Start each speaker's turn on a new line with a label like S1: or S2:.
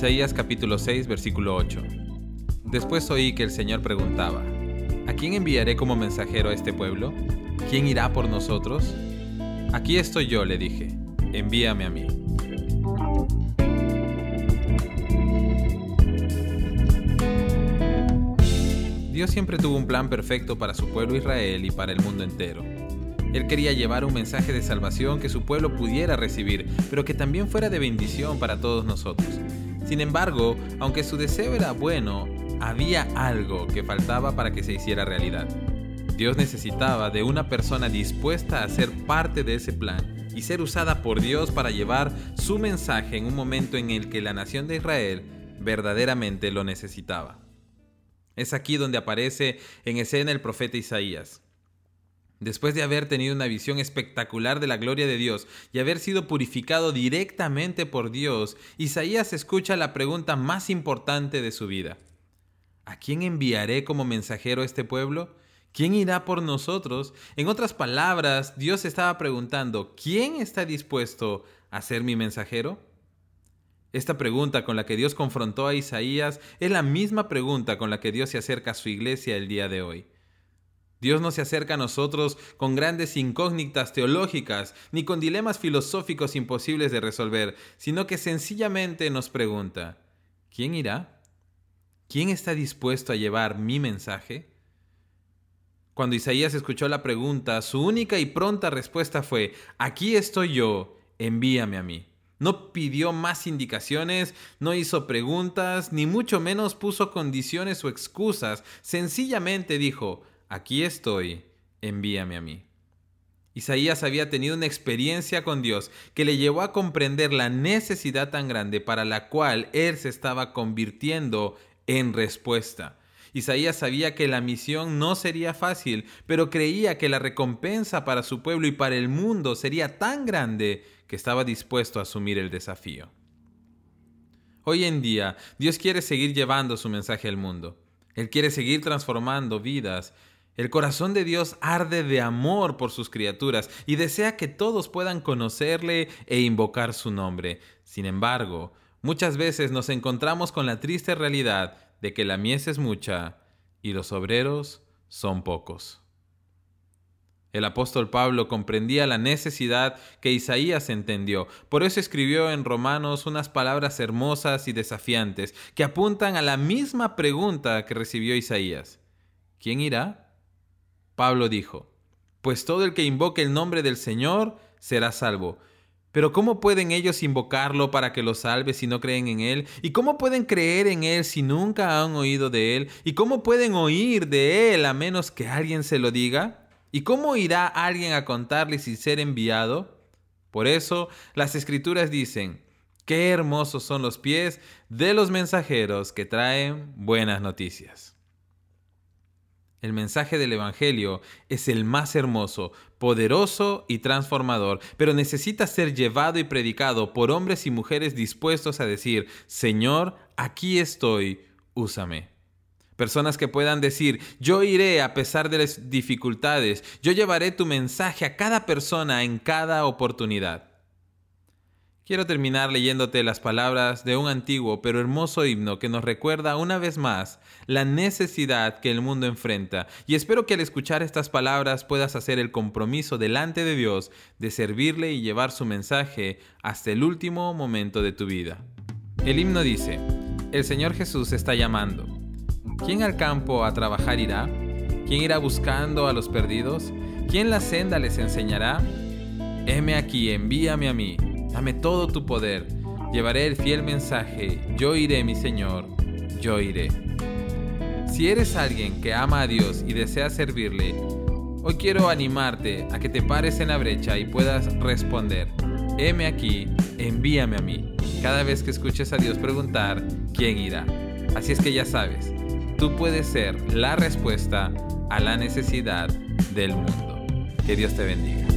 S1: Isaías capítulo 6 versículo 8. Después oí que el Señor preguntaba, ¿A quién enviaré como mensajero a este pueblo? ¿Quién irá por nosotros? Aquí estoy yo, le dije, envíame a mí. Dios siempre tuvo un plan perfecto para su pueblo Israel y para el mundo entero. Él quería llevar un mensaje de salvación que su pueblo pudiera recibir, pero que también fuera de bendición para todos nosotros. Sin embargo, aunque su deseo era bueno, había algo que faltaba para que se hiciera realidad. Dios necesitaba de una persona dispuesta a ser parte de ese plan y ser usada por Dios para llevar su mensaje en un momento en el que la nación de Israel verdaderamente lo necesitaba. Es aquí donde aparece en escena el profeta Isaías. Después de haber tenido una visión espectacular de la gloria de Dios y haber sido purificado directamente por Dios, Isaías escucha la pregunta más importante de su vida. ¿A quién enviaré como mensajero a este pueblo? ¿Quién irá por nosotros? En otras palabras, Dios estaba preguntando, ¿quién está dispuesto a ser mi mensajero? Esta pregunta con la que Dios confrontó a Isaías es la misma pregunta con la que Dios se acerca a su iglesia el día de hoy. Dios no se acerca a nosotros con grandes incógnitas teológicas ni con dilemas filosóficos imposibles de resolver, sino que sencillamente nos pregunta, ¿quién irá? ¿Quién está dispuesto a llevar mi mensaje? Cuando Isaías escuchó la pregunta, su única y pronta respuesta fue, aquí estoy yo, envíame a mí. No pidió más indicaciones, no hizo preguntas, ni mucho menos puso condiciones o excusas. Sencillamente dijo, aquí estoy, envíame a mí. Isaías había tenido una experiencia con Dios que le llevó a comprender la necesidad tan grande para la cual él se estaba convirtiendo en respuesta. Isaías sabía que la misión no sería fácil, pero creía que la recompensa para su pueblo y para el mundo sería tan grande que estaba dispuesto a asumir el desafío. Hoy en día, Dios quiere seguir llevando su mensaje al mundo. Él quiere seguir transformando vidas. El corazón de Dios arde de amor por sus criaturas y desea que todos puedan conocerle e invocar su nombre. Sin embargo, muchas veces nos encontramos con la triste realidad de que la mies es mucha y los obreros son pocos. El apóstol Pablo comprendía la necesidad que Isaías entendió, por eso escribió en Romanos unas palabras hermosas y desafiantes que apuntan a la misma pregunta que recibió Isaías. ¿Quién irá? Pablo dijo, pues todo el que invoque el nombre del Señor será salvo. Pero ¿cómo pueden ellos invocarlo para que los salve si no creen en Él? ¿Y cómo pueden creer en Él si nunca han oído de Él? ¿Y cómo pueden oír de Él a menos que alguien se lo diga? ¿Y cómo irá alguien a contarle sin ser enviado? Por eso las escrituras dicen, qué hermosos son los pies de los mensajeros que traen buenas noticias. El mensaje del Evangelio es el más hermoso, poderoso y transformador, pero necesita ser llevado y predicado por hombres y mujeres dispuestos a decir, Señor, aquí estoy, úsame. Personas que puedan decir, yo iré a pesar de las dificultades, yo llevaré tu mensaje a cada persona en cada oportunidad. Quiero terminar leyéndote las palabras de un antiguo pero hermoso himno que nos recuerda una vez más la necesidad que el mundo enfrenta y espero que al escuchar estas palabras puedas hacer el compromiso delante de Dios de servirle y llevar su mensaje hasta el último momento de tu vida. El himno dice, el Señor Jesús está llamando. ¿Quién al campo a trabajar irá? ¿Quién irá buscando a los perdidos? ¿Quién la senda les enseñará? Heme aquí, envíame a mí Dame todo tu poder. Llevaré el fiel mensaje. Yo iré, mi Señor. Yo iré. Si eres alguien que ama a Dios y desea servirle, hoy quiero animarte a que te pares en la brecha y puedas responder. Heme aquí, envíame a mí. Cada vez que escuches a Dios preguntar, ¿quién irá? Así es que ya sabes, tú puedes ser la respuesta a la necesidad del mundo. Que Dios te bendiga.